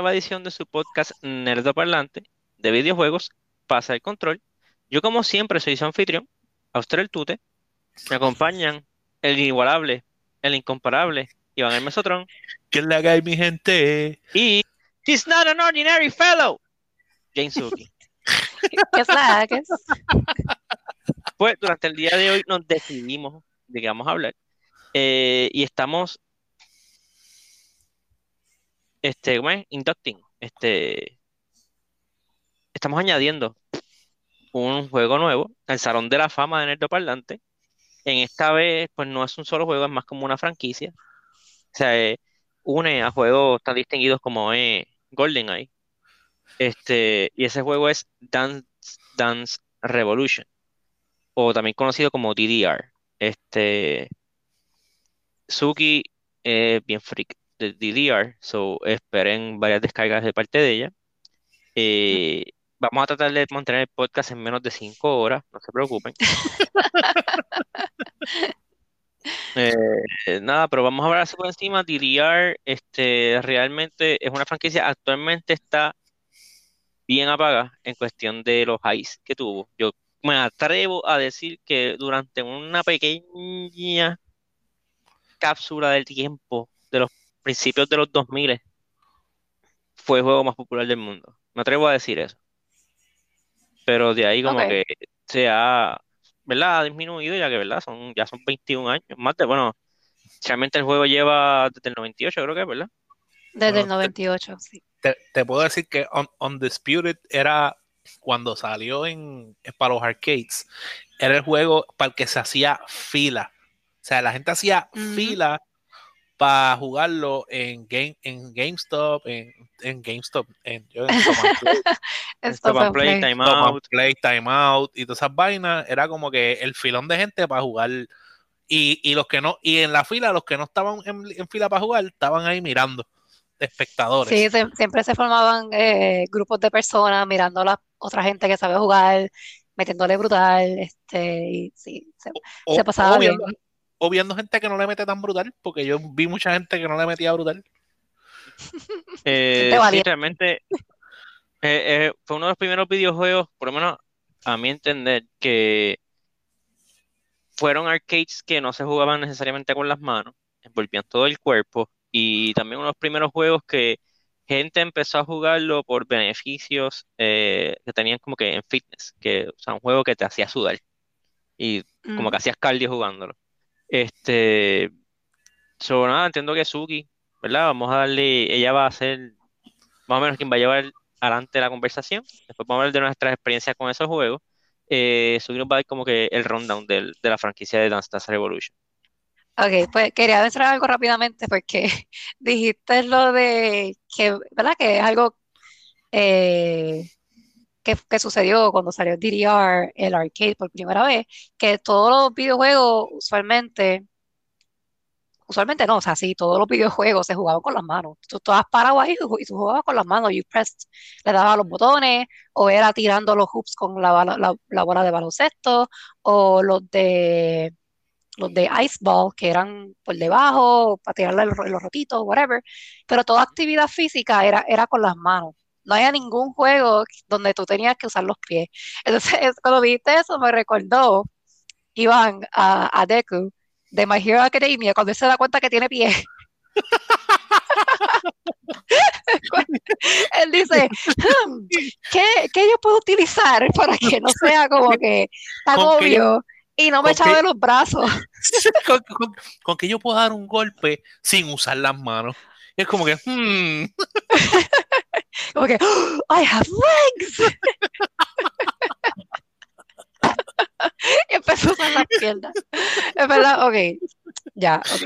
nueva edición de su podcast Nerdo Parlante de videojuegos Pasa el Control. Yo como siempre soy su anfitrión, Auster el Tute. Me acompañan el inigualable, el incomparable, Iván el Mesotrón. ¿Qué le haga mi gente? Y He's not an ordinary fellow, Jane Suki. ¿Qué es Pues durante el día de hoy nos decidimos de qué vamos a hablar. Eh, y estamos este, ¿cómo es? Inducting, este, estamos añadiendo un juego nuevo al Salón de la Fama de Nerdo Parlante. En esta vez, pues no es un solo juego, es más como una franquicia. O sea, eh, une a juegos tan distinguidos como eh, GoldenEye. Este, y ese juego es Dance, Dance Revolution, o también conocido como DDR. Este, Suki es bien freak de DDR, so esperen varias descargas de parte de ella. Eh, vamos a tratar de mantener el podcast en menos de 5 horas, no se preocupen. Eh, nada, pero vamos a hablar por encima. DDR este, realmente es una franquicia, actualmente está bien apagada en cuestión de los highs que tuvo. Yo me atrevo a decir que durante una pequeña cápsula del tiempo de los principios de los 2000 fue el juego más popular del mundo. Me atrevo a decir eso. Pero de ahí como que se ha, ¿verdad? disminuido ya que, ¿verdad? Son, ya son 21 años. Más de, bueno, realmente el juego lleva desde el 98, creo que, ¿verdad? Desde el 98, sí. Te, puedo decir que Undisputed era cuando salió en, para los arcades, era el juego para el que se hacía fila. O sea, la gente hacía fila para jugarlo en game en GameStop, en, en GameStop, en, yo en Stop Play, Time Out. Play, Time Out y todas esas vainas, era como que el filón de gente para jugar. Y, y los que no, y en la fila, los que no estaban en, fila para jugar, estaban ahí mirando, de espectadores. Sí, siempre se formaban eh, grupos de personas mirando a la otra gente que sabe jugar, metiéndole brutal, este, y sí, se, pasaba bien viendo gente que no le mete tan brutal, porque yo vi mucha gente que no le metía brutal. Eh, sí, realmente eh, eh, fue uno de los primeros videojuegos, por lo menos a mi entender, que fueron arcades que no se jugaban necesariamente con las manos, envolvían todo el cuerpo, y también uno de los primeros juegos que gente empezó a jugarlo por beneficios que tenían como que en fitness, que o sea, un juego que te hacía sudar y como que hacías cardio jugándolo. Este, sobre nada, entiendo que Suki, ¿verdad? Vamos a darle, ella va a ser más o menos quien va a llevar adelante la conversación. Después vamos a hablar de nuestras experiencias con esos juegos. Eh, Suki nos va a dar como que el rundown de la franquicia de Dance Dance Revolution. Ok, pues quería decir algo rápidamente porque dijiste lo de que, ¿verdad? Que es algo eh, que, sucedió cuando salió DDR, el arcade por primera vez, que todos los videojuegos usualmente, usualmente no, o sea, sí, todos los videojuegos se jugaban con las manos. Tú estabas parado ahí y tú jugabas con las manos, you pressed, le dabas los botones, o era tirando los hoops con la, la, bola de baloncesto, o los de los de ice ball, que eran por debajo, para tirarle los, los rotitos, whatever, pero toda actividad física era, era con las manos no había ningún juego donde tú tenías que usar los pies. Entonces, cuando viste eso, me recordó Iván a, a Deku de My Hero Academia, cuando él se da cuenta que tiene pies. él dice, hmm, ¿qué, yo puedo utilizar para que no sea como que tan obvio y no me echaba de los brazos? con, con, que yo puedo dar un golpe sin usar las manos. es como que, hmm. Como que, oh, I have legs. y empezó a usar las piernas. Es verdad, ok. Ya, ok.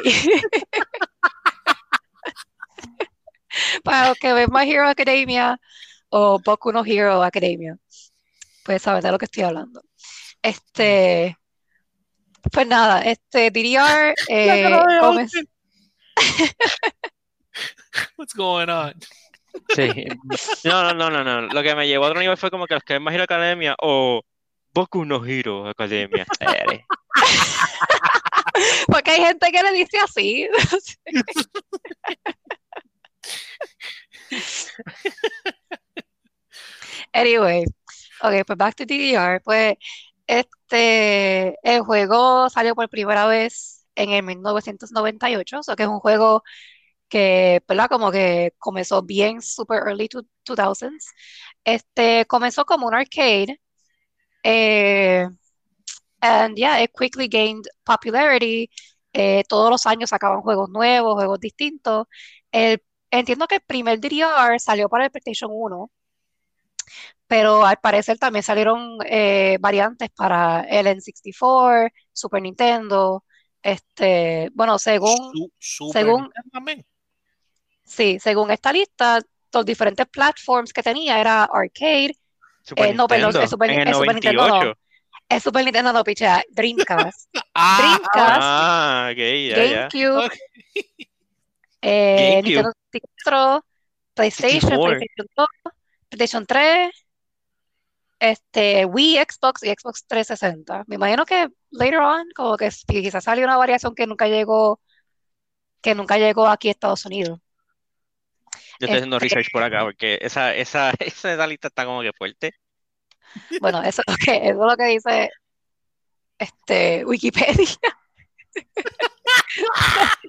Para los que ven My Hero Academia o Boku no Hero Academia, pues saber de lo que estoy hablando. Este, pues nada, este DDR eh, What's going on? Sí. No, no, no, no, no. Lo que me llevó a otro nivel fue como que los que más Hero Academia o Boku no Hero Academia. Porque hay gente que le dice así. Anyway, ok, pues back to DDR. Pues este, el juego salió por primera vez en el 1998, o so que es un juego que, ¿verdad? Como que comenzó bien super early 2000s. Este, comenzó como un arcade. Eh, and yeah, it quickly gained popularity. Eh, todos los años sacaban juegos nuevos, juegos distintos. El, entiendo que el primer DDR salió para el PlayStation 1, pero al parecer también salieron eh, variantes para el N64, Super Nintendo. Este, bueno, según, según, sí, según esta lista, los diferentes platforms que tenía era arcade, Super eh, no, perdón, Nintendo, es Super, en el Super Nintendo no, 98. es Super Nintendo no, picha, Dreamcast, Ah, Dreamcast, Ah. GameCube, eh, GameCube. Nintendo 64, PlayStation, 64. PlayStation 2, PlayStation 3, este, Wii, Xbox y Xbox 360. Me imagino que later on, como que quizás salió una variación que nunca llegó, que nunca llegó aquí a Estados Unidos. Yo estoy haciendo research por acá porque esa, esa, esa lista está como que fuerte. bueno, eso es lo que, eso es lo que dice este, Wikipedia.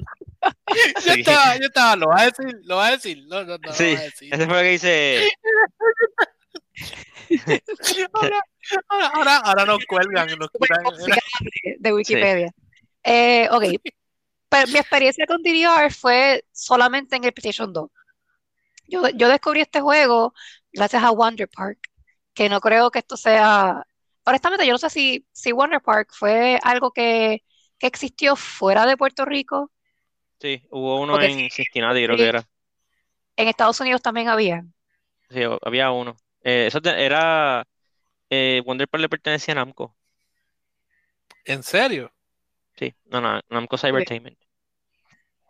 Yo Sí. estaba, yo estaba, lo va a decir, lo va a decir, no, no, no, lo Sí, va a decir. ese fue lo que dice. Ahora, ahora, ahora, ahora nos cuelgan, nos complicado de, Wikipedia. Eh, ok, pero mi experiencia con DDR fue solamente en el PlayStation 2. Yo, yo descubrí este juego gracias a Wonder Park, que no creo que esto sea... Honestamente, yo no sé si, si Wonder Park fue algo que, que existió fuera de Puerto Rico. Sí, hubo uno Porque en sí, Cincinnati, creo sí. que era. En Estados Unidos también había. Sí, había uno. Eh, eso te- era. Eh, Wonder Park le pertenecía a Namco. ¿En serio? Sí, no, no, Namco. Cybertainment.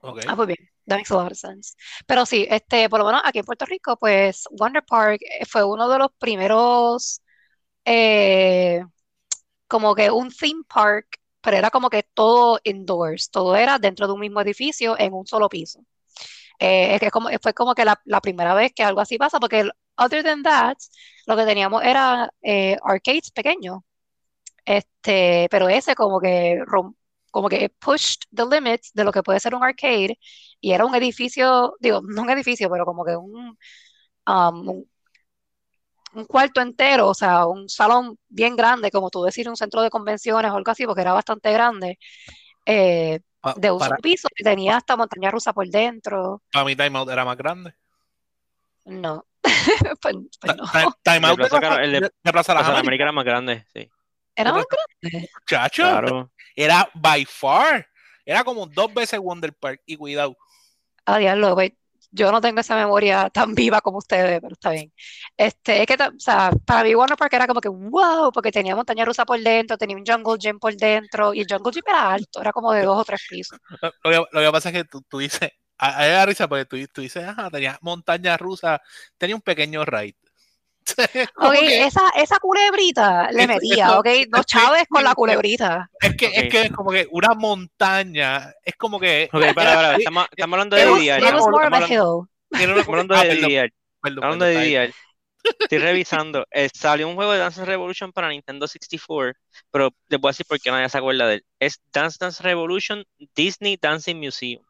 Ok. Ah, pues bien, that makes a lot of sense. Pero sí, este, por lo menos aquí en Puerto Rico, pues Wonder Park eh, fue uno de los primeros, eh, como que un theme park, pero era como que todo indoors, todo era dentro de un mismo edificio en un solo piso. Eh, es que como, fue como que la, la primera vez que algo así pasa, porque other than that, lo que teníamos era arcades pequeños. Este, pero ese como que como que pushed the limits de lo que puede ser un arcade y era un edificio, digo, no un edificio, pero como que un, um, un, un cuarto entero, o sea, un salón bien grande, como tú decir, un centro de convenciones o algo así, porque era bastante grande, eh, de un para, piso, y tenía hasta montaña rusa por dentro. para mi timeout era más grande. No, pues, pues no, ti- El de Timeout de Plaza, de de, de Plaza de. América era más grande, sí. Era más grande. Chacho, Claro. era by far. Era como dos veces Wonder Park. Y cuidado. Ah, diablo, pues, yo no tengo esa memoria tan viva como ustedes, pero está bien. Este, es que, o sea, para mí Warner Park era como que wow, porque tenía montaña rusa por dentro, tenía un jungle gym por dentro, y el jungle gym era alto, era como de dos o tres pisos. Lo que, lo que pasa es que tú, tú dices, da risa porque tú, tú dices, ajá, tenía montaña rusa, tenía un pequeño raid. Ok, que- esa, esa culebrita le metía, ok, no chaves con la culebrita. es que, es que es como que una montaña, es como que Ok, para, para, estamos, estamos hablando de It was, DDR. it Estamos was more of a hablando- hill. tiene una- Estamos hablando Ah, de perdón, Estamos hablando perdón, de. DDR. Estoy revisando. Eh, salió un juego de Dance Revolution para Nintendo 64, pero voy a decir por qué nadie se acuerda de él. Es Dance Dance Revolution Disney Dancing Museum.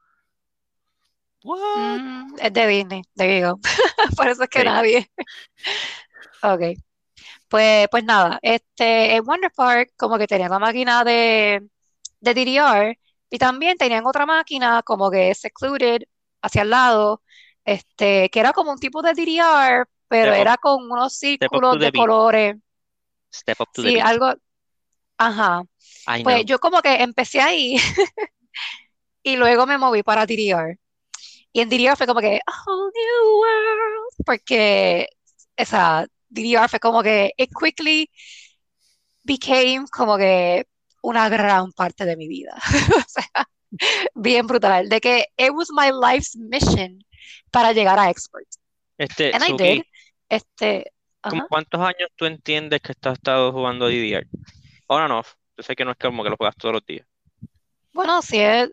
What? Mm, es de Disney, there you go. Por eso es que Sí. nadie. Ok. Pues, pues nada, este, en Wonder Park como que tenían la máquina de, de DDR y también tenían otra máquina como que secluded hacia el lado, este, que era como un tipo de DDR, pero Step up- era con unos círculos de colores. Step Up to Sí, algo, ajá. I Pues know. yo como que empecé ahí y luego me moví para DDR. Y en DDR fue como que, a whole new world, porque esa DDR fue como que, it quickly became como que una gran parte de mi vida. O sea, bien brutal. De que it was my life's mission para llegar a expert. Este, And I Suki, did. Este, ¿cómo ajá. cuántos años tú entiendes que has estado jugando DDR? On and off. Yo sé que no es como que lo juegas todos los días. Bueno, si es,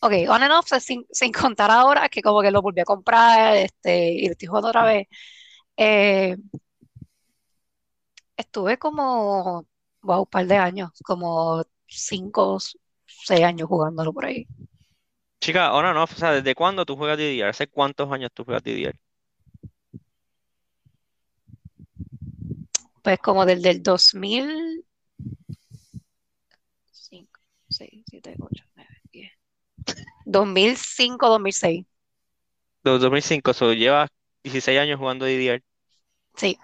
ok, on and off, sin, sin contar ahora que como que lo volví a comprar, este, y lo estoy jugando otra vez. Eh, Estuve como, wow, un par de años, como cinco, seis años jugándolo por ahí. Chica, ahora no, o sea, ¿desde cuándo tú juegas DDR? ¿Hace cuántos años tú juegas DDR? Pues como del del 2005, 6, 7, 8, 9, 10. 2005, 2006. Desde 2005, so, llevas 16 años jugando DDR. Sí,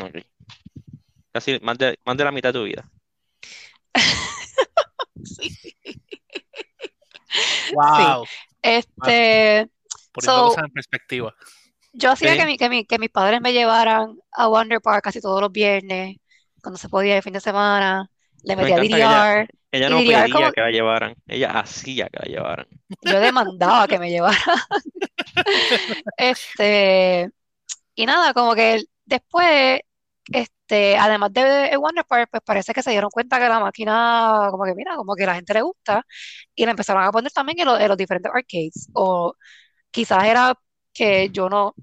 Ok. Casi más de, más de la mitad de tu vida. sí. Wow. Este, Poniendo So- cosas en perspectiva. yo hacía Sí. que, mi- que, mi- que mis padres me llevaran a Wonder Park casi todos los viernes, cuando se podía el fin de semana. Le Me metía ella- DDR. Ella no DDR pedía como- que la llevaran, ella hacía que la llevaran. Yo demandaba que me llevaran. Este, y nada, como que después, este, además de Wonder Park, pues parece que se dieron cuenta que la máquina, como que mira, como que a la gente le gusta, y la empezaron a poner también en, lo- en los diferentes arcades. O quizás era que yo no,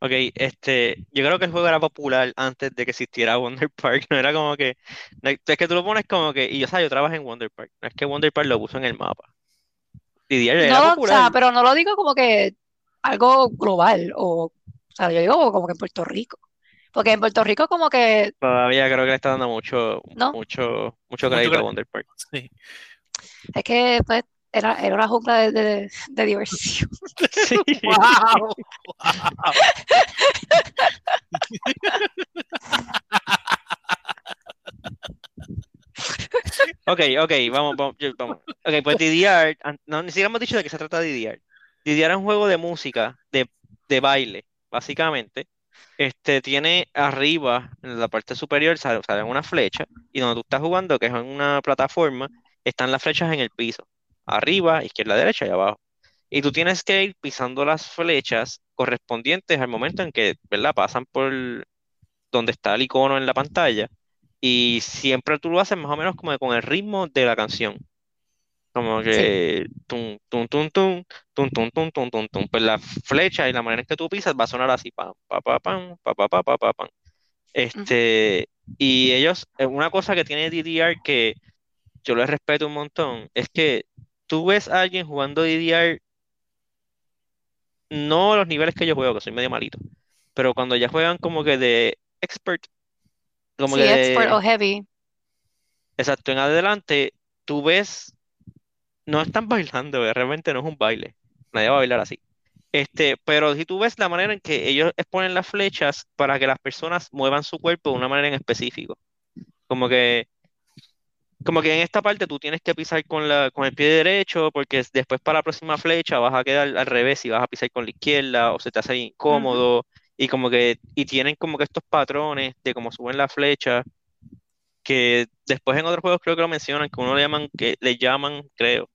Ok, este, yo creo que el juego era popular antes de que existiera Wonder Park, no era como que, no, es que tú lo pones como que, y yo, o sea, yo trabajo en Wonder Park, no es que Wonder Park lo puso en el mapa. DDR era no, o sea, pero no lo digo como que algo global, o, o sea, yo digo como que en Puerto Rico. Porque en Puerto Rico como que, Todavía creo que le está dando mucho, ¿No? mucho, mucho crédito a Wonder Park. Sí. es que pues, era, era una jungla de, de- de diversión. Sí. Wow. Ok, ok, vamos, vamos, vamos. Ok, pues DDR, no, ni siquiera hemos dicho de qué se trata DDR. DDR es un juego de música, de, de baile, básicamente. Este tiene arriba, en la parte superior, sale, sale una flecha, y donde tú estás jugando, que es en una plataforma, están las flechas en el piso. Arriba, izquierda, derecha y abajo. Y tú tienes que ir pisando las flechas correspondientes al momento en que, ¿verdad? Pasan por donde está el icono en la pantalla. Y siempre tú lo haces más o menos como con el ritmo de la canción. Como que tum, tum, tum, tum, tum, tum, tum, tum, tum, tum. Pues la flecha y la manera en que tú pisas va a sonar así, pam, pa, pa, pam, pa, pa, pa, pa, pa, pam. Este, y ellos, eh, una cosa que tiene DDR que yo les respeto un montón, es que tú ves a alguien jugando DDR, no los niveles que yo juego, que soy medio malito, pero cuando ya juegan como que de expert, como Sí, que de- expert o heavy. Exacto, en adelante, tú ves, no están bailando, eh, realmente no es un baile, nadie va a bailar así. Este, pero si tú ves la manera en que ellos ponen las flechas para que las personas muevan su cuerpo de una manera en específico, como que, como que en esta parte tú tienes que pisar con la, con el pie derecho, porque es- después para la próxima flecha vas a quedar al revés y vas a pisar con la izquierda, o se te hace incómodo, y como que, y tienen como que estos patrones de cómo suben la flecha que después en otros juegos creo que lo mencionan, que uno le llaman, que le llaman, creo,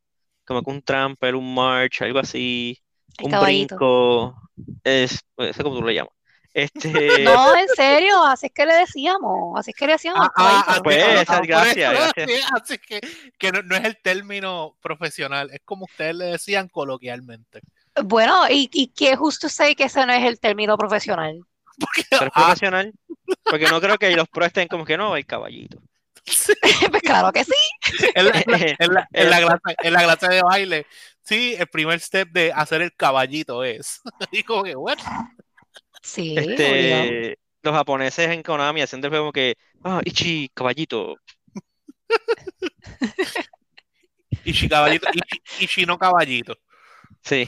como que un tramper, un march, algo así, El un caballito. brinco, es, sé cómo tú le llamas. Este, No, en serio, así es que le decíamos, así es que le decíamos Ah, ah. Pues, esa- por gracias, eso, gracias. sí, Así que, que no, no es el término profesional, es como ustedes le decían coloquialmente. Bueno, y, y que justo sé que ese no es el término profesional. Porque, ¿tú eres ah, profesional? Porque no creo que los pros estén como que no, el caballito. sí, Pues claro que sí. en, la, en la- en la- en la clase, en la clase de baile, sí, el primer step de hacer el caballito es. Y como que, bueno, Sí. Este, los japoneses en Konami haciendo el juego como que, ah, Ichi, caballito. Ishi caballito, Ishi, Ishi no caballito. Sí.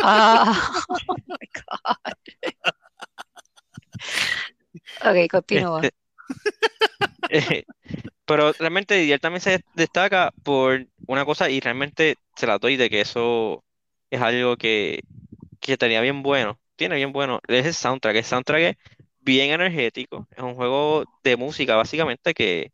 Ah, oh my God. Ok, continúa. Este, eh, pero realmente Didier también se destaca por una cosa y realmente se la doy de que eso es algo que, que tenía bien bueno, tiene bien bueno, es el soundtrack, el soundtrack es bien energético, es un juego de música básicamente que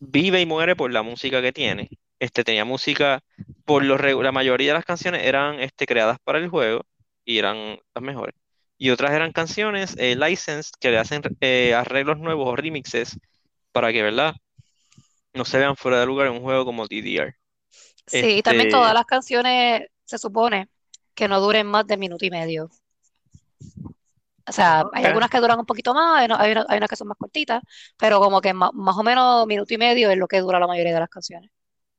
vive y muere por la música que tiene. Este tenía música, por lo la mayoría de las canciones eran este, creadas para el juego y eran las mejores. Y otras eran canciones eh, licensed que le hacen eh, arreglos nuevos o remixes para que, ¿verdad? No se vean fuera de lugar en un juego como DDR. Sí, y también Este, todas las canciones se supone que no duren más de minuto y medio. O sea, hay algunas que duran un poquito más, hay, una- hay una- hay unas que son más cortitas, pero como que más, o menos minuto y medio es lo que dura la mayoría de las canciones.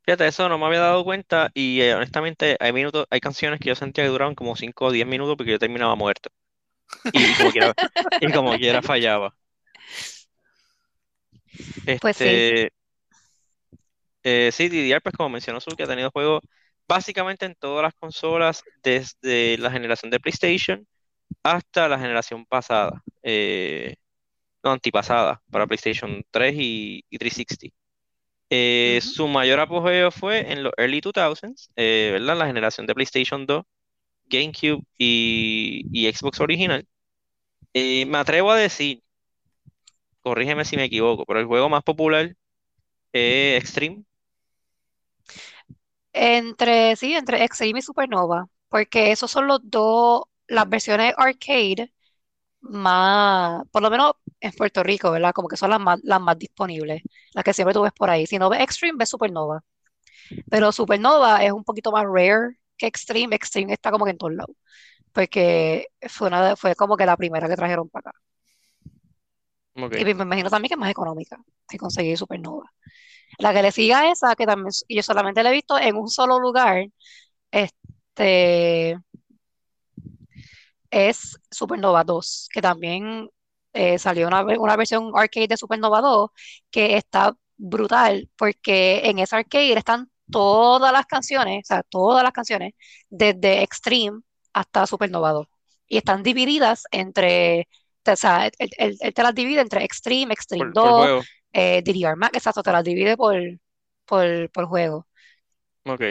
Fíjate, eso no me había dado cuenta y eh, honestamente hay minutos, hay canciones que yo sentía que duraban como 5 o 10 minutos porque yo terminaba muerto. Y, y como quiera, y como quiera fallaba. Pues sí. Este, eh, sí, DDR, pues como mencionó Su, que ha tenido juegos básicamente en todas las consolas desde la generación de PlayStation hasta la generación pasada, eh, no, antipasada, para PlayStation 3 y, y 360. Eh, su mayor apogeo fue en los early 2000s, eh, ¿verdad? La generación de PlayStation 2, GameCube y, y Xbox original. Me atrevo a decir, corrígeme si me equivoco, pero el juego más popular es Extreme. Entre, sí, entre Extreme y Supernova, porque esos son los dos, las versiones arcade más, por lo menos en Puerto Rico, ¿verdad? Como que son las más, las más disponibles, las que siempre tú ves por ahí. Si no ves Extreme, ves Supernova. Pero Supernova es un poquito más rare que Extreme. Extreme está como que en todos lados, porque fue, una, fue como que la primera que trajeron para acá. Ok. Y me imagino también que es más económica que conseguir Supernova. La que le siga a esa, que también yo solamente la he visto en un solo lugar, este es Supernova 2, que también eh, salió una, una versión arcade de Supernova 2 que está brutal, porque en esa arcade están todas las canciones, o sea, todas las canciones, desde Extreme hasta Supernova 2. Y están divididas entre, o sea, él, él- él te las divide entre Extreme, Extreme Por, por 2, juego. eh, DDR Max, exacto, te las divide por, por, por juego. Ok.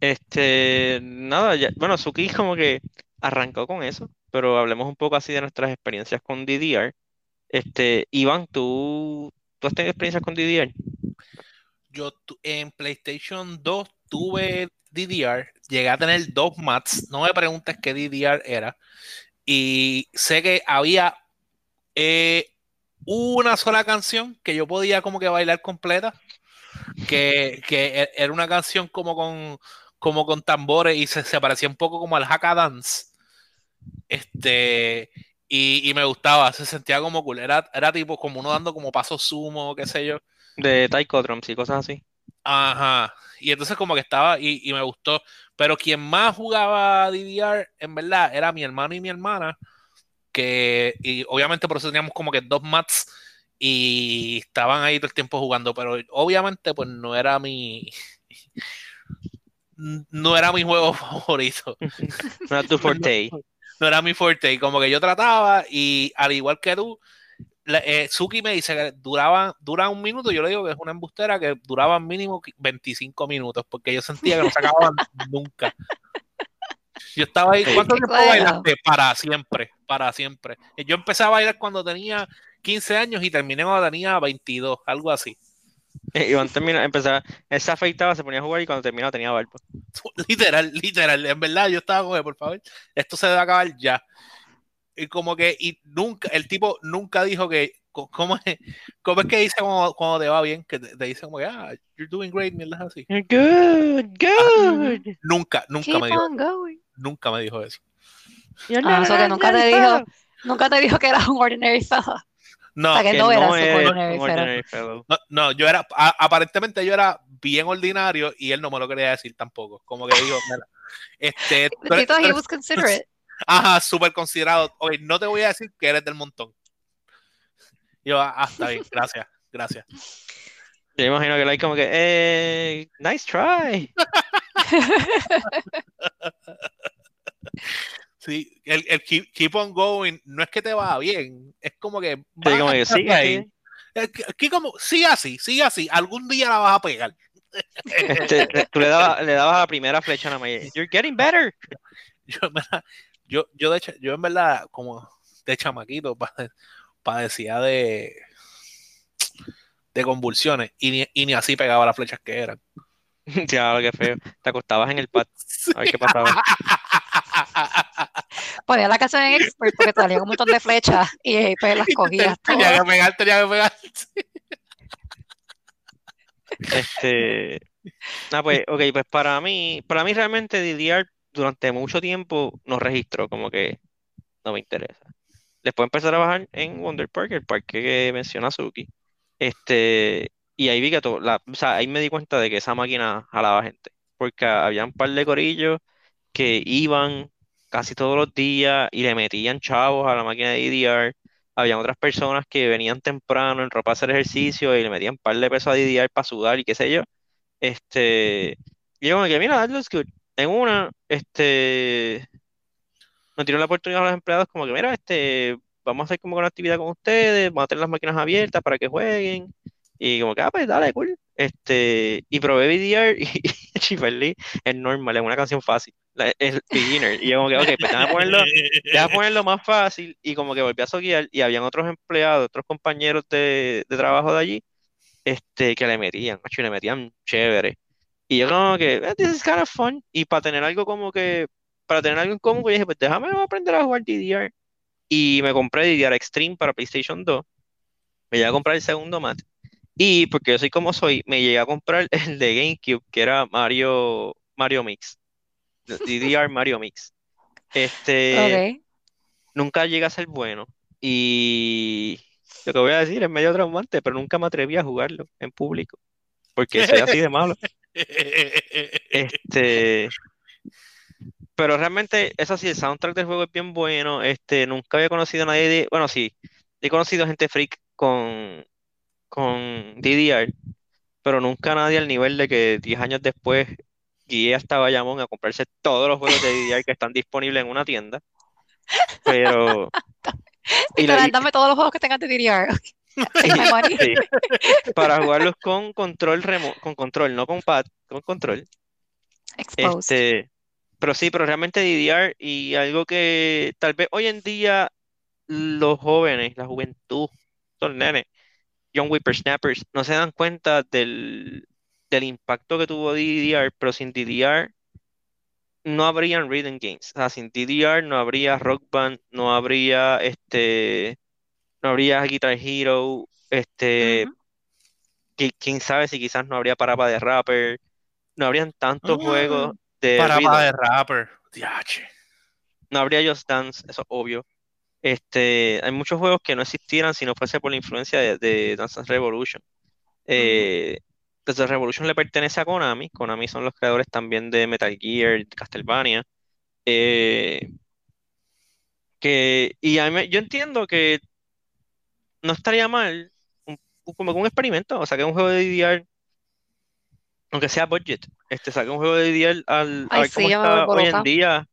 Este, nada, ya, bueno, Suki como que arrancó con eso, pero hablemos un poco así de nuestras experiencias con DDR. Este, Iván, ¿tú, tú has tenido experiencias con DDR? Yo en PlayStation 2 tuve DDR, llegué a tener dos mats, no me preguntes qué DDR era, y sé que había eh, una sola canción que yo podía como que bailar completa, que, que e- era una canción como con, como con tambores y se, se parecía un poco como al Haka Dance. Este, y, y me gustaba, se sentía como cool, era, era tipo como uno dando como pasos sumo, qué sé yo. De Taiko Drums y cosas así. Ajá. Y entonces como que estaba y, y me gustó. Pero quien más jugaba DDR, en verdad, era mi hermano y mi hermana. Que, y obviamente por eso teníamos como que dos mats y estaban ahí todo el tiempo jugando. Pero obviamente, pues no era mi. No era mi juego favorito. No era tu forte. No era mi fuerte. Y como que yo trataba, y al igual que tú, la- eh, Suki me dice que duraban, dura un minuto. Yo le digo que es una embustera que duraban mínimo 25 minutos, porque yo sentía que no se acababan nunca. Yo estaba ahí. ¿Cuánto tiempo bailaste? Para siempre, para siempre. Yo empecé a bailar cuando tenía 15 años y terminé cuando tenía 22, algo así. Iván termina, empezaba, él se afeitaba, se ponía a jugar y cuando terminaba tenía barba. Literal, literal. En verdad, yo estaba como, por favor, esto se debe acabar ya. Y como que, y nunca, el tipo nunca dijo que, ¿cómo es, cómo es que dice cuando, cuando te va bien? Que te, te dice como que, ah, you're doing great, mierda así. You're good, good. Nunca, nunca Keep me dijo, on going. nunca me dijo eso. You're Ah, eso que an nunca te ordinary dijo, nunca te dijo que eras un ordinary fella. No, O sea, que Que no no es ordinary ordinary fellow. no, no, yo era, a- aparentemente yo era bien ordinario y él no me lo quería decir tampoco. Como que dijo, mira, este, tú eres- he was considerate. ajá, súper considerado. Oye, no te voy a decir que eres del montón. Yo, ah, está bien, gracias, gracias. Yo imagino que like como que, eh, nice try. Sí, el, el keep, keep on going no es que te va bien, es como que Sí, como a que sigue ahí. Aquí como, sigue así, sigue así, algún día la vas a pegar. Este, tú le dabas, le dabas a la primera flecha nada más. y, You're getting better. Yo, en verdad, yo, yo, de hecho, yo en verdad, como de chamaquito, pa- padecía de, de convulsiones y ni, y ni así pegaba las flechas que eran. Ya, qué feo. Te acostabas en el pad a ver qué pasaba. Ponía la canción en expert porque te salían un montón de flechas y eh, pues las cogías tenía que pegar, tenía que pegar. Este, ah, pues, ok, pues para mí, para mí realmente DDR durante mucho tiempo no registró, como que no me interesa. Después empecé a trabajar en Wonder Park, el parque que menciona Suki. Este, y ahí vi que todo, la, o sea, ahí me di cuenta de que esa máquina jalaba gente. Porque había un par de corillos que iban casi todos los días y le metían chavos a la máquina de DDR. Habían otras personas que venían temprano en ropa a hacer ejercicio y le metían un par de pesos a DDR para sudar y qué sé yo. Este, y yo como que, mira, that looks good. En una, este, nos dieron la oportunidad a los empleados como que, mira, este, vamos a hacer como una actividad con ustedes, vamos a tener las máquinas abiertas para que jueguen. Y como que, ah, pues dale, cool. Este, y probé VDR y, y es normal, es una canción fácil. Es beginner. Y yo como que, ok, pues déjame ponerlo, déjame ponerlo más fácil. Y como que volví a soquear y habían otros empleados, otros compañeros de, de trabajo de allí, este, que le metían, macho, le metían chévere. Y yo como que, eh, this is kind of fun. Y para tener algo como que, para tener algo en común, pues dije, pues déjame aprender a jugar DDR. Y me compré DDR Extreme para PlayStation 2. Me llegué a comprar el segundo mat. Y porque yo soy como soy, me llegué a comprar el de GameCube, que era Mario, Mario Mix. DDR Mario Mix. Este, nunca llega a ser bueno. Y lo que voy a decir es medio traumante, pero nunca me atreví a jugarlo en público. Porque soy así de malo. Este, pero realmente, eso sí, el soundtrack del juego es bien bueno. Este, nunca había conocido a nadie de, bueno, sí, he conocido gente freak con, con DDR, pero nunca nadie al nivel de que 10 años después guié hasta Bayamón a comprarse todos los juegos de DDR que están disponibles en una tienda. Pero. y dame todos los juegos que tengan de DDR. para jugarlos con control remo con control, no con pad, con control. Este, pero sí, pero realmente DDR y algo que tal vez hoy en día los jóvenes, la juventud, son nenes, Young Whippersnappers no se dan cuenta del, impacto que tuvo DDR, pero sin DDR no habrían rhythm games. O sea, sin DDR no habría Rock Band, no habría este, no habría Guitar Hero, este, quién sabe si quizás no habría Parapa de Rapper, no habrían tantos ah, juegos de Parapa de Rapper, No habría Just Dance, eso es obvio. Este, hay muchos juegos que no existieran si no fuese por la influencia de, Dance Revolution. Eh, Dance Revolution le pertenece a Konami. Konami son los creadores también de Metal Gear, Castlevania. Eh, que, y yo entiendo que no estaría mal como un experimento, o sea, que un juego de DDR, aunque sea budget, este, saque un juego de DDR al, a ver cómo está hoy en día,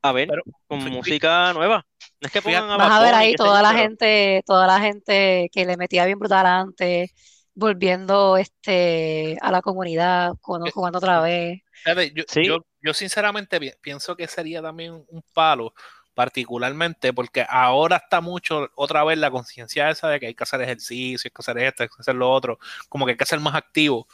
a ver, con música nueva. No es que pongan a Vas a ver ahí toda la gente, toda la gente que le metía bien brutal antes, volviendo este a la comunidad, eh, jugando, otra vez. Yo, yo, sinceramente pienso que sería también un palo, particularmente porque ahora está mucho otra vez la conciencia esa de que hay que hacer ejercicio, hay que hacer esto, hay que hacer lo otro, como que hay que ser más activo.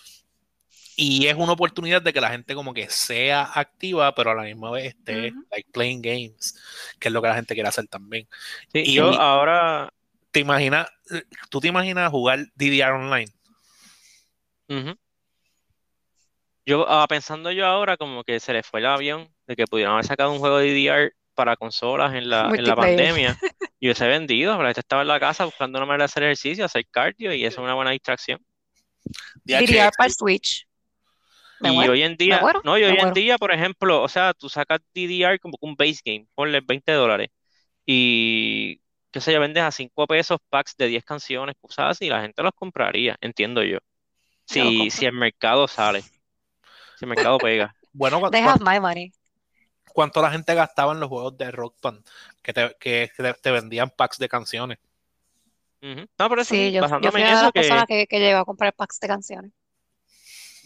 Y es una oportunidad de que la gente como que sea activa, pero a la misma vez esté like playing games, que es lo que la gente quiere hacer también. y yo ahora te imaginas, tú te imaginas jugar DDR online. Yo ah, pensando yo ahora como que se le fue el avión de que pudieran haber sacado un juego de DDR para consolas en la, en la pandemia y hubiese vendido, pero este estaba en la casa buscando una manera de hacer ejercicio, hacer cardio y eso es una buena distracción. DDR para Switch. Y hoy en día, no, y hoy en día, por ejemplo, o sea, tú sacas DDR como un base game, ponle 20 dólares y, qué sé yo, vendes a 5 pesos packs de 10 canciones, cosas y la gente los compraría, entiendo yo. Si, si el mercado sale, si el mercado pega. Bueno, my money. ¿Cuánto la gente gastaba en los juegos de Rock Band que te, que te vendían packs de canciones? No, pero sí, yo, yo fui una de las personas que, que llegó a comprar packs de canciones.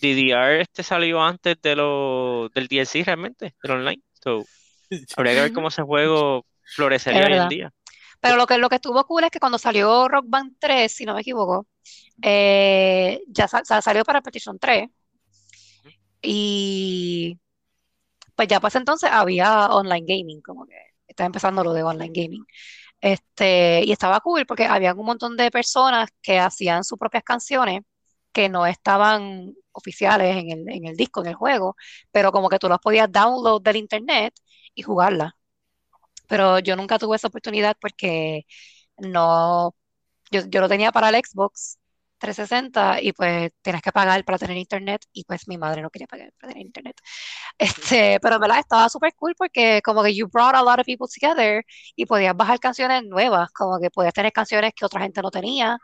DDR este salió antes de lo, del DLC realmente, del online. habría que ver cómo ese juego florecería hoy en día. Pero lo que, lo que estuvo cool es que cuando salió Rock Band 3, si no me equivoco, eh, ya salió para PlayStation 3. Y pues ya pues entonces había online gaming, como que estaba empezando lo de online gaming. Este, y estaba cool porque había un montón de personas que hacían sus propias canciones que no estaban oficiales en el, en el disco, en el juego, pero como que tú las podías download del internet y jugarlas. pero yo nunca tuve esa oportunidad porque no, yo, yo lo tenía para el Xbox 360 y pues tienes que pagar para tener internet y pues mi madre no quería pagar para tener internet. Este, pero en verdad estaba súper cool porque como que you brought a lot of people together y podías bajar canciones nuevas, como que podías tener canciones que otra gente no tenía,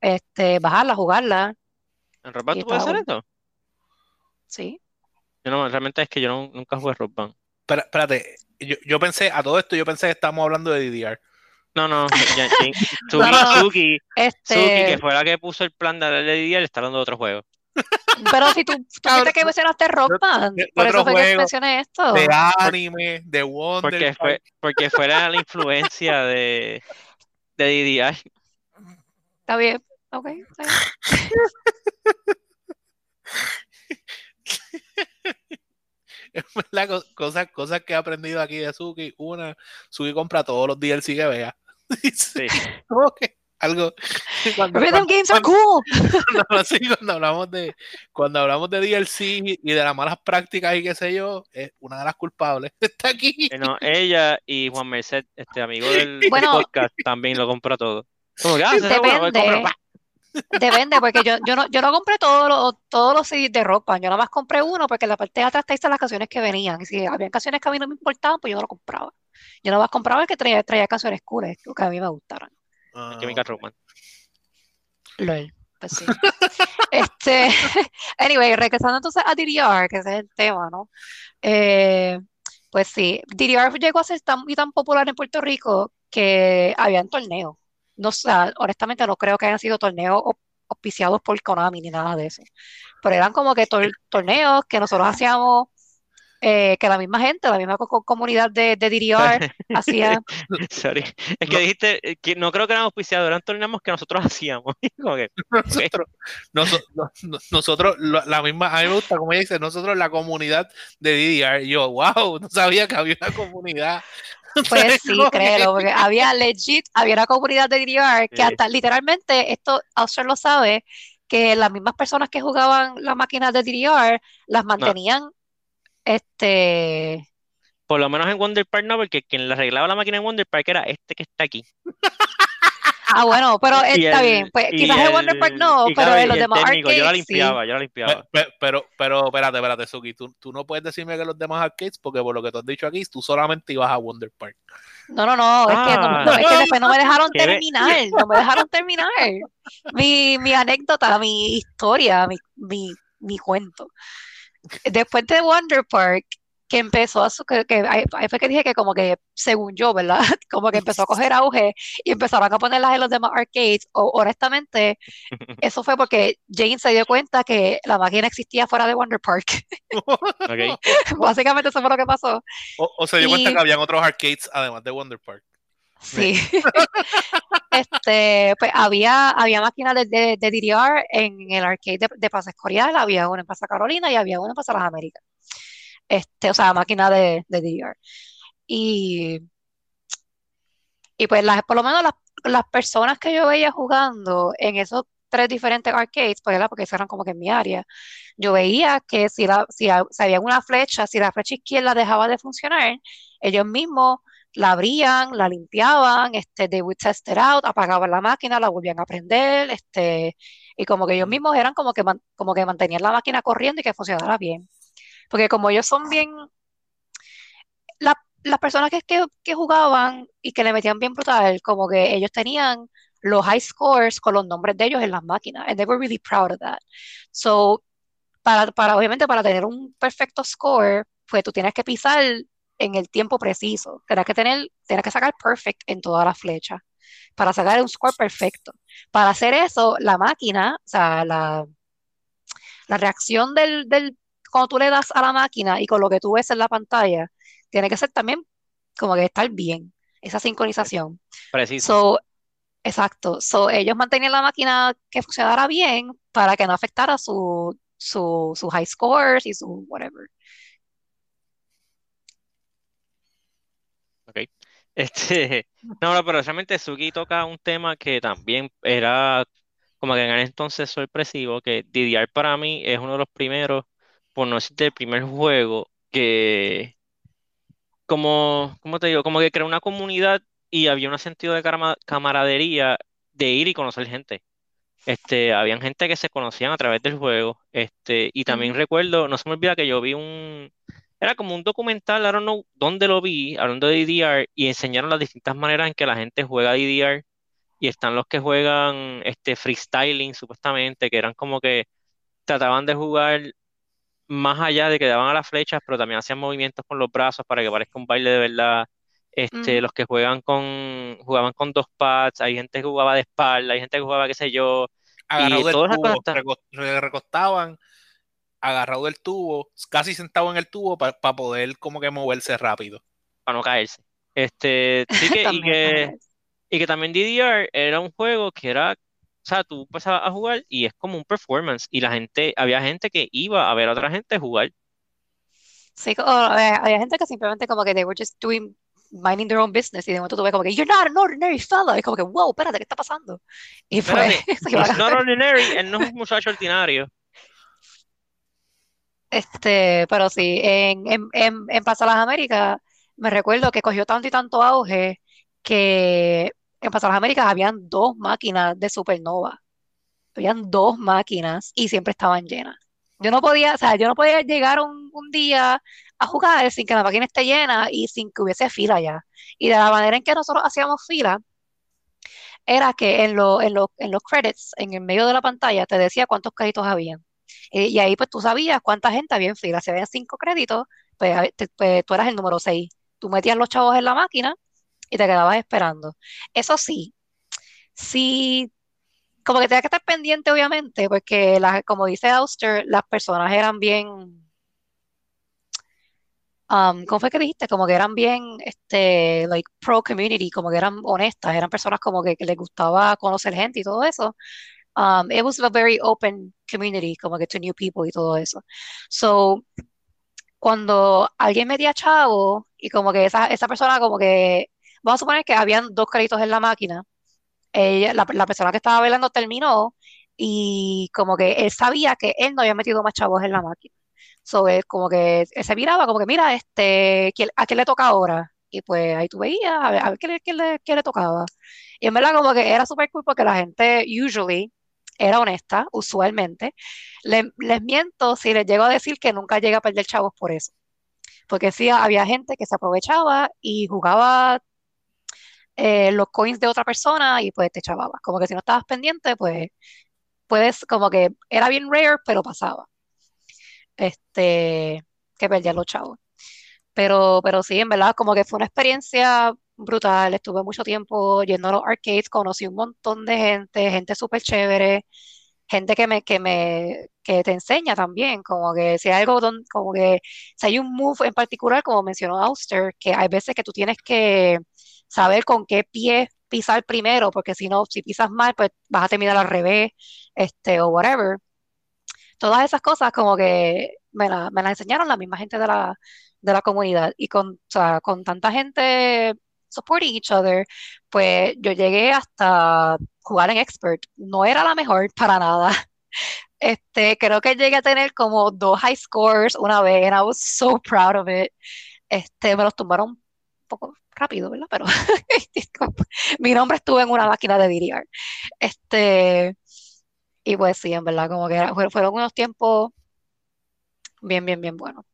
este, bajarlas, jugarlas. ¿En Rock Band tú puedes hacer esto? Sí. Yo no, realmente es que yo no- nunca jugué Rock Band. Espera- Espérate, yo, yo pensé, a todo esto yo pensé que estábamos hablando de DDR. No, no, ya- ya- Suki, No, no. Suki, Suki, que Este, fue la que puso el plan de darle día, le está hablando de otro juego. pero si tú, tú viste que mencionaste Rock de- Band, de- de por eso fue que juego, mencioné esto. De anime, de Wonder. Porque fue, porque fuera la influencia de, de DDR. Está bien, ok, está bien. Es verdad, co- cosas, cosas que he aprendido aquí de Suki. Una, Suki compra todos los DLC que vea. Sí. Como que algo. Cuando, Rhythm cuando- games are cool. cuando- sí, cuando hablamos de cuando hablamos de DLC y de las malas prácticas y qué sé yo, es una de las culpables está aquí. Eh, no, ella y Juan Merced, este amigo del, del Bueno. podcast, también lo compró todo. Como que, ah, bueno, Depende. Depende, porque yo, yo no, yo no compré todos los, todos los CDs de rock band, yo nada más compré uno porque en la parte de atrás te dicen las canciones que venían. Y si había canciones que a mí no me importaban, pues yo no lo compraba. Yo nada más compraba el que traía, traía canciones cool, que a mí me gustaran. Ah, Chemical Romance. LOL, pues sí. Este, anyway, regresando entonces a DDR, que ese es el tema, ¿no? Eh, pues sí, DDR llegó a ser tan y tan popular en Puerto Rico que habían torneos. No, sé, honestamente no creo que hayan sido torneos au- auspiciados por Konami ni nada de eso. Pero eran como que tor- torneos que nosotros hacíamos, eh, que la misma gente, la misma co- co- comunidad de, de DDR hacía. Sorry. Es que No. dijiste eh, que no creo que eran auspiciados, eran torneos que nosotros hacíamos. Como que, nosotros, noso- no- no- nosotros, la misma, a mí me gusta como ella dice, nosotros la comunidad de DDR, y yo, wow, no sabía que había una comunidad. Pues sí, créelo, porque había legit, había una comunidad de DDR que Sí. hasta literalmente, esto Auster lo sabe, que las mismas personas que jugaban las máquinas de DDR las mantenían, este, por lo menos en Wonder Park no, porque quien le arreglaba la máquina en Wonder Park era este que está aquí. ah bueno, pero Y está el- bien, pues quizás en Wonder Park no, pero claro, en los demás técnico, yo la arcades sí. limpiaba, yo la limpiaba. Pe- pe- Pero, pero, espérate, espérate, Suki, tú, tú no puedes decirme que los demás arcades, porque por lo que tú has dicho aquí, tú solamente ibas a Wonder Park. No, no, no, es que, no, Ah. no, es que después no me dejaron terminar, no me dejaron terminar. Mi, mi anécdota, mi historia, mi, mi, mi cuento. Después de Wonder Park, que empezó a su, que, que ahí, ahí fue que dije que como que, según yo, ¿verdad? Como que empezó a coger auge y empezaron a ponerlas en los demás arcades. O, honestamente, eso fue porque Jane se dio cuenta que la máquina existía fuera de Wonder Park. Básicamente eso fue lo que pasó. O, o se dio cuenta que habían otros arcades además de Wonder Park. Sí. Este, pues había, había máquinas de, de, de DDR en el arcade de, de Plaza Escorial, había una en Plaza Carolina y había una en Plaza Las Américas. Este, o sea, máquina de, de DDR. Y, y pues las, por lo menos las, las personas que yo veía jugando en esos tres diferentes arcades, pues, ¿verdad? porque eran como que en mi área, yo veía que si, la, si, si había una flecha, si la flecha izquierda dejaba de funcionar, ellos mismos la abrían, la limpiaban, este, they would test it out, apagaban la máquina, la volvían a prender, este, y como que ellos mismos eran como que, man- como que mantenían la máquina corriendo y que funcionara bien. Porque como ellos son bien, la- las personas que, que, que jugaban y que le metían bien brutal, como que ellos tenían los high scores con los nombres de ellos en las máquinas, and they were really proud of that. So, para, para, obviamente, para tener un perfecto score, pues tú tienes que pisar en el tiempo preciso. Tienes que tener, tienes que sacar perfect en todas las flechas para sacar un score perfecto. Para hacer eso, la máquina, o sea, la, la reacción del, del, cuando tú le das a la máquina y con lo que tú ves en la pantalla, tiene que ser también como que estar bien, esa sincronización. Preciso. So, exacto. So, ellos mantenían la máquina que funcionara bien para que no afectara su, su, su high scores y su whatever. Ok. Este, no, no, pero realmente Suki toca un tema que también era como que en aquel entonces sorpresivo, que DDR para mí es uno de los primeros, por no decirte el primer juego que, como, ¿cómo te digo? Como que creó una comunidad y había un sentido de camaradería de ir y conocer gente. Este, habían gente que se conocían a través del juego. Este, y también recuerdo, no se me olvida que yo vi un, era como un documental, I don't know dónde lo vi, hablando de DDR, y enseñaron las distintas maneras en que la gente juega DDR. Y están los que juegan este freestyling, supuestamente, que eran como que trataban de jugar más allá de que daban a las flechas, pero también hacían movimientos con los brazos para que parezca un baile de verdad. Este, Ujú. los que juegan con, jugaban con dos pads, hay gente que jugaba de espalda, hay gente que jugaba, qué sé yo, y Agarrado del todas esas cosas están- recostaban, agarrado del tubo, casi sentado en el tubo para poder como que moverse rápido. para no caerse. Este, sí que, y También, que, y que también DDR era un juego que era, o sea, tú empezabas a jugar y es como un performance, y la gente, había gente que iba a ver a otra gente jugar. Sí, o, eh, había gente que simplemente como que they were just doing, minding their own business y de momento tú ves como que you're not an ordinary fella. Y como que, wow, espérate, ¿qué está pasando? Y pues Espérate, he's not ordinary, él no es un muchacho ordinario. Este, pero sí, en, en, en, en Las Américas me recuerdo que cogió tanto y tanto auge que en Plaza Las Américas habían dos máquinas de Supernova. Habían dos máquinas y siempre estaban llenas. Yo no podía, o sea, yo no podía llegar un, un día a jugar sin que la máquina esté llena y sin que hubiese fila ya. Y de la manera en que nosotros hacíamos fila, era que en, lo- en, lo- en los credits, en el medio de la pantalla, te decía cuántos créditos habían. Y, y ahí pues tú sabías cuánta gente había en fila. Si había cinco créditos, pues, te- pues, tú eras el número seis. Tú metías los chavos en la máquina y te quedabas esperando. Eso sí, sí, como que tenías que estar pendiente, obviamente, porque la- como dice Auster, las personas eran bien, um, ¿cómo fue que dijiste? Como que eran bien, este, like, pro community, como que eran honestas, eran personas como que les gustaba conocer gente y todo eso. Um, it was a very open community, como que to new people y todo eso. So, cuando alguien metía chavo y como que esa, esa persona como que, vamos a suponer que habían dos créditos en la máquina, ella, la, la persona que estaba bailando terminó y como que él sabía que él no había metido más chavos en la máquina. So, es como que él se miraba como que, mira, este, ¿quién- ¿a quién le toca ahora? Y pues ahí tú veías a ver, a ver qué le, qué le- qué le tocaba. Y en verdad como que era súper cool porque la gente usually era honesta, usualmente. Le- les miento si les llego a decir que nunca llega a perder chavos por eso. Porque sí, había gente que se aprovechaba y jugaba eh, los coins de otra persona y pues te chavaba. Como que si no estabas pendiente, pues puedes, como que era bien rare, pero pasaba. Este, que perdían los chavos. Pero, pero sí, en verdad, como que fue una experiencia brutal. Estuve mucho tiempo yendo a los arcades, conocí un montón de gente, gente súper chévere, gente que me, que me, que te enseña también, como que si hay algo, don- como que si hay un move en particular, como mencionó Auster, que hay veces que tú tienes que saber con qué pie pisar primero, porque si no, si pisas mal, pues vas a terminar al revés, este, o whatever. Todas esas cosas como que me, la- me las enseñaron la misma gente de la, de la comunidad y con, con tanta gente supporting each other, pues yo llegué hasta jugar en expert. No era la mejor para nada. Este, creo que llegué a tener como dos high scores una vez, and I was so proud of it. Este, me los tumbaron un poco rápido, ¿verdad? Pero mi nombre estuvo en una máquina de DDR. Este, y pues sí, en verdad, como que fueron unos tiempos bien, bien, bien buenos.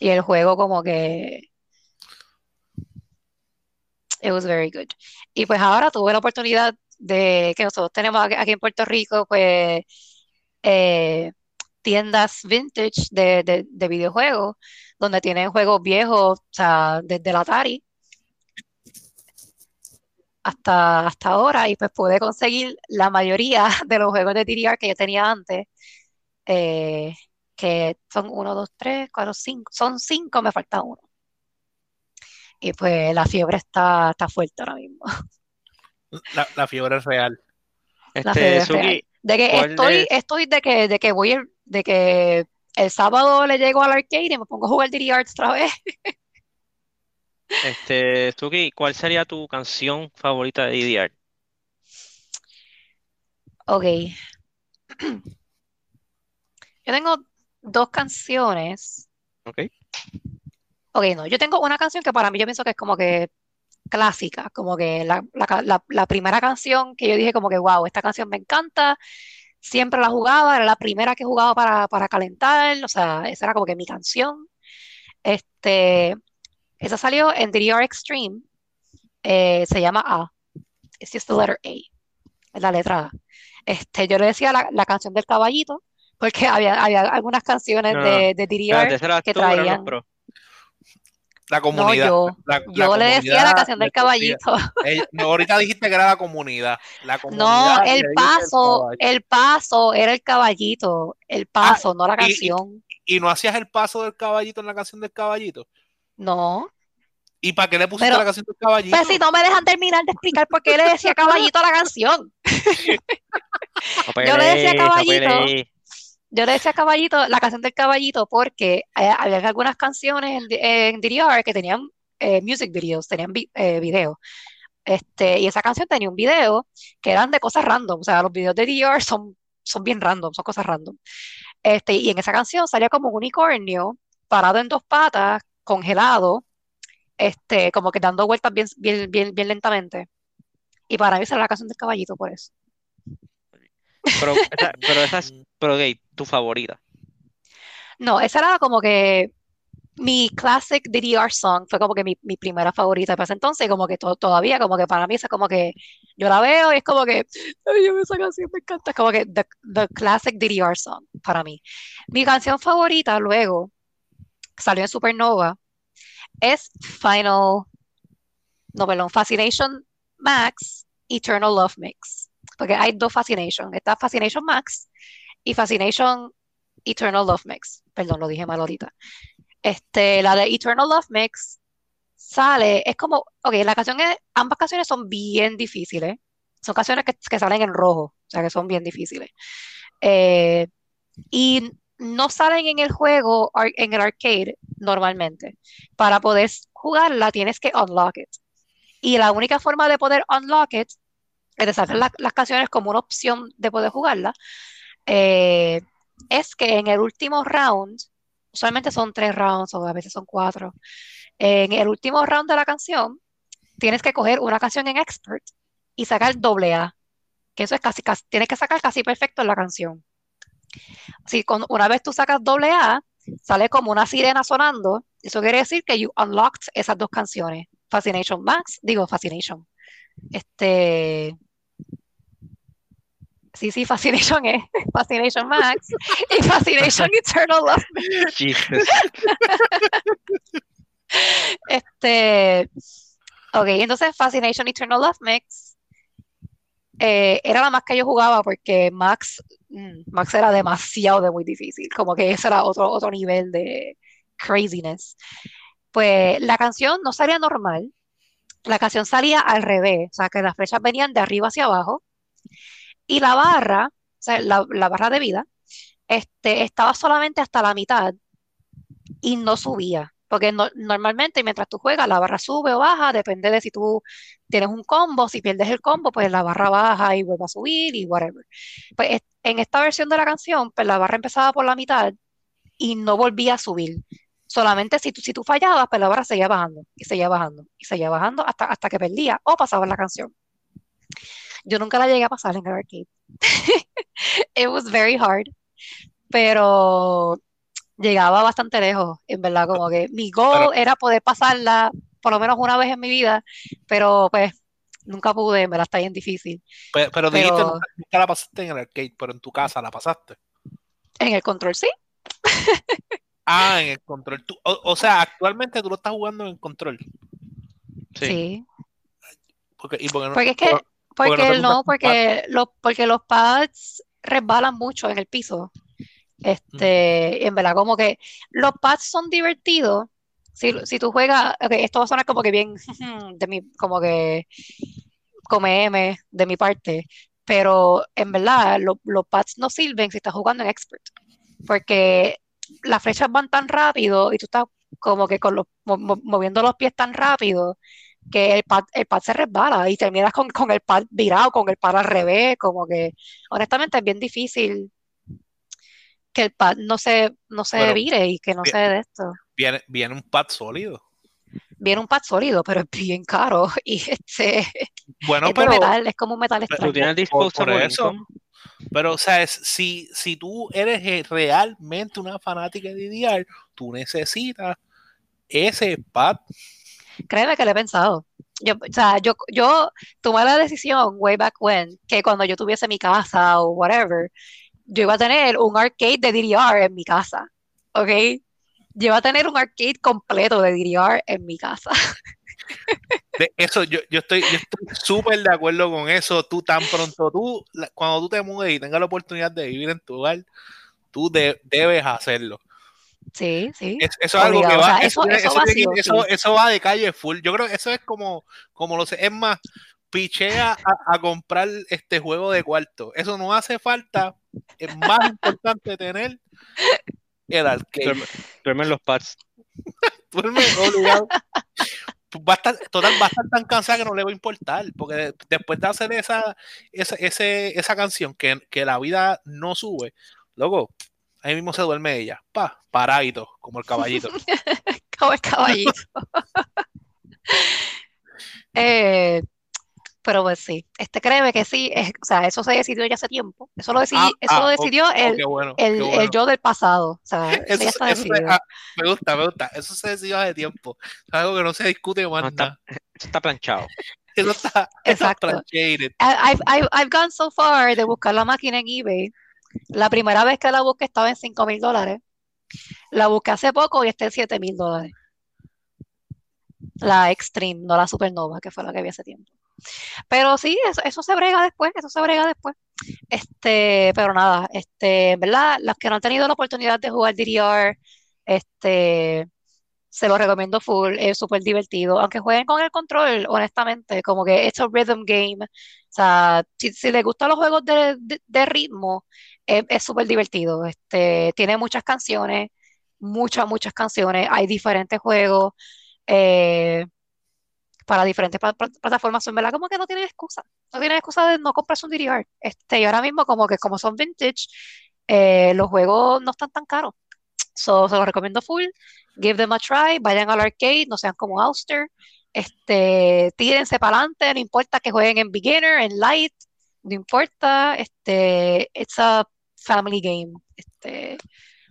Y el juego como que it was very good. Y pues ahora tuve la oportunidad de que nosotros tenemos aquí en Puerto Rico, pues eh, tiendas vintage de, de, de videojuegos, donde tienen juegos viejos, o sea, desde el Atari hasta, hasta ahora, y pues pude conseguir la mayoría de los juegos de DDR que yo tenía antes, eh, que son uno, dos, tres, cuatro, cinco, son cinco, me falta uno. Y pues la fiebre está, está fuerte ahora mismo. La, la fiebre es real. La Este, fiebre es real. Suki, De que ¿cuál estoy, es- estoy de que, de que voy el, de que el sábado le llego al arcade y me pongo a jugar DDR otra vez. este, Suki, ¿cuál sería tu canción favorita de DDR? Ok. Yo tengo dos canciones. ¿Ok? Ok, no, yo tengo una canción que para mí yo pienso que es como que clásica, como que la, la- la- la primera canción que yo dije como que, wow, esta canción me encanta, siempre la jugaba, era la primera que jugaba para, para calentar, o sea, esa era como que mi canción. Este, esa salió en DDR Extreme, eh, se llama A, it's just the letter A, es la letra A. Este, yo le decía la, la canción del caballito, porque había, había algunas canciones No, de, de DDR que tú, traían. La No, comunidad. yo, la- la yo le decía la canción del caballito. Ella- ahorita dijiste que era la comunidad. La No, comunidad el paso, el paso era el caballito, el paso, no la y- y- canción. ¿Y no hacías el paso del caballito en la canción del caballito? No. ¿Y para qué le pusiste Pero- la canción del caballito? Pues si no me dejan terminar de explicar por qué le decía caballito a la canción. Yo le decía caballito. Yo le decía caballito, la canción del caballito, porque eh, había algunas canciones en, en DDR que tenían eh, music videos, tenían vi- eh, videos. Este, y esa canción tenía un video que eran de cosas random. O sea, los videos de DDR son, son bien random, son cosas random. Este, y en esa canción salía como un unicornio parado en dos patas, congelado, este, como que dando vueltas bien, bien, bien, bien lentamente. Y para mí esa era la canción del caballito, por eso. Pero esa, pero esa es, pero gay, tu favorita. No, esa era como que mi classic DDR song, fue como que mi, mi primera favorita para ese entonces, como que to- todavía, como que para mí esa como que yo la veo y es como que, ay, yo esa canción me encanta, es como que the, the classic DDR song para mí. Mi canción favorita luego, salió en Supernova, es Final, no, perdón, Fascination Max, Eternal Love Mix, porque hay dos Fascination, está Fascination Max y Fascination Eternal Love Mix. Perdón, lo dije mal ahorita. Este, la de Eternal Love Mix sale, es como, ok, la canción es, ambas canciones son bien difíciles. Son canciones que, que salen en rojo, o sea que son bien difíciles. Eh, y no salen en el juego, en el arcade, normalmente. Para poder jugarla tienes que unlock it. Y la única forma de poder unlock it es de sacar la- las canciones como una opción de poder jugarla. Eh, es que en el último round, usualmente son tres rounds o a veces son cuatro, en el último round de la canción, tienes que coger una canción en expert y sacar doble A, que eso es casi, casi tienes que sacar casi perfecto en la canción. Si con, una vez tú sacas doble A, sale como una sirena sonando, eso quiere decir que you unlocked esas dos canciones, Fascination Max, digo Fascination, este... Sí, sí, Fascination es Fascination Max y Fascination Eternal Love Jesus. Este, ok, entonces Fascination Eternal Love Mix eh, era la más que yo jugaba porque Max, mm, Max era demasiado de muy difícil, como que ese era otro, otro nivel de craziness. Pues la canción no salía normal, la canción salía al revés, o sea que las flechas venían de arriba hacia abajo y la barra, o sea, la, barra de vida, este, estaba solamente hasta la mitad y no subía. Porque no- normalmente mientras tú juegas, la barra sube o baja, depende de si tú tienes un combo, si pierdes el combo, pues la barra baja y vuelve a subir y whatever. Pues es- en esta versión de la canción, pues la barra empezaba por la mitad y no volvía a subir. Solamente si tú, si tú fallabas, pues la barra seguía bajando y seguía bajando y seguía bajando hasta, hasta que perdía o pasaba la canción. Yo nunca la llegué a pasar en el arcade. It was very hard, pero llegaba bastante lejos, en verdad, como que mi goal era poder pasarla por lo menos una vez en mi vida, pero pues nunca pude, me la está bien difícil. Pero, pero dijiste, Pero- nunca, nunca la pasaste en el arcade, pero en tu casa la pasaste. En el control sí, Ah, en el control. Tú- o, o sea, actualmente tú lo estás jugando en el control. Sí. sí. Porque, y porque no- Porque es que, porque- no porque los, porque los pads resbalan mucho en el piso. Este, en verdad, como que los pads son divertidos. Si, si tú juegas, ok, esto va a sonar como que bien de mi, como que come M de mi parte, pero en verdad lo- los pads no sirven si estás jugando en expert, porque las flechas van tan rápido y tú estás como que con los, mo- mo- moviendo los pies tan rápido que el pad, el pad se resbala y terminas con, con el pad virado, con el pad al revés, como que honestamente es bien difícil que el pad no se, no se Bueno, vire y que no bien. se de esto. Viene, viene un pad sólido. Viene un pad sólido, pero es bien caro. Y este Bueno, es pero, metal, es como un metal Tú extraño. tienes por disposable eso. pero, o sea, es- si, si tú eres eh, realmente una fanática de DDR, tú necesitas ese pad. Créeme que lo he pensado. Yo, o sea, yo, yo tomé la decisión way back when que cuando yo tuviese mi casa o whatever, yo iba a tener un arcade de DDR en mi casa. ¿Ok? Yo iba a tener un arcade completo de DDR en mi casa. De eso, yo, yo estoy yo estoy súper de acuerdo con eso. Tú tan pronto, tú, cuando tú te mudes y tengas la oportunidad de vivir en tu hogar, tú de- debes hacerlo. Sí, sí. Es- eso es algo que. O va, sea, eso, va que- sí. eso de calle full. Yo creo que eso es como, como lo sé. Es más, pichea a, a comprar este juego de cuarto. Eso no hace falta. Es más importante tener el arcade. Duerme, duerme en los pads. Duerme obligado. Va a estar, total, va a estar tan cansada que no le va a importar. Porque de- después de hacer esa, esa, ese- esa canción que, que la vida no sube, luego ahí mismo se duerme ella. Pa, paradito, como el caballito. Como el caballito. Eh, pero pues sí, este créeme que sí, es- o sea, eso se decidió ya hace tiempo. Eso lo decidí, Ah, eso ah, lo ok, decidió oh, el, bueno, el, el yo del pasado. O sea, eso está eso se- decidido. ah, me gusta, me gusta. Eso se decidió hace tiempo. Es algo que no se discute más No está- nada. Eso está planchado. Eso está, está Exacto. I've, I've, I've gone so far de buscar la máquina en eBay. La primera vez que la busqué estaba en 5 mil dólares. La busqué hace poco y está en 7 mil dólares. La Extreme, no la Supernova, que fue la que vi hace tiempo. Pero sí, eso, se brega después, eso se brega después. Este, pero nada, este, verdad, los que no han tenido la oportunidad de jugar DDR, este, se lo recomiendo full, es súper divertido. Aunque jueguen con el control, honestamente, como que es un rhythm game. O sea, si, si les gustan los juegos de- de ritmo, es súper divertido. Este, tiene muchas canciones, muchas, muchas canciones. Hay diferentes juegos eh, para diferentes pla- plataformas. En verdad, como que no tienen excusa. No tienen excusa de no comprarse un DDR. Este, y ahora mismo, como que como son vintage, eh, los juegos no están tan caros. So, se los recomiendo full. Give them a try. Vayan al arcade, no sean como Auster. Este, tírense para adelante, no importa que jueguen en beginner, en light, no importa. Este, it's a family game. Este,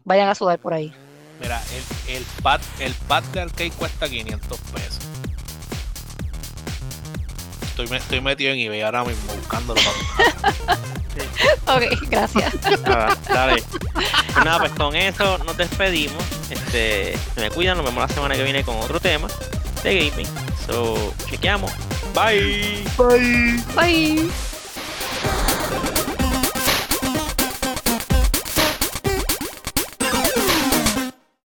vayan a sudar por ahí. Mira, el, el pad, el pad de arcade cuesta 500 pesos. Estoy, estoy metido en eBay ahora mismo buscándolo. para- Ok, gracias. Nada, dale. Pues nada, pues con eso nos despedimos. Este, se me cuidan, nos vemos la semana que viene con otro tema de gaming. So, chequeamos. Bye. Bye. Bye.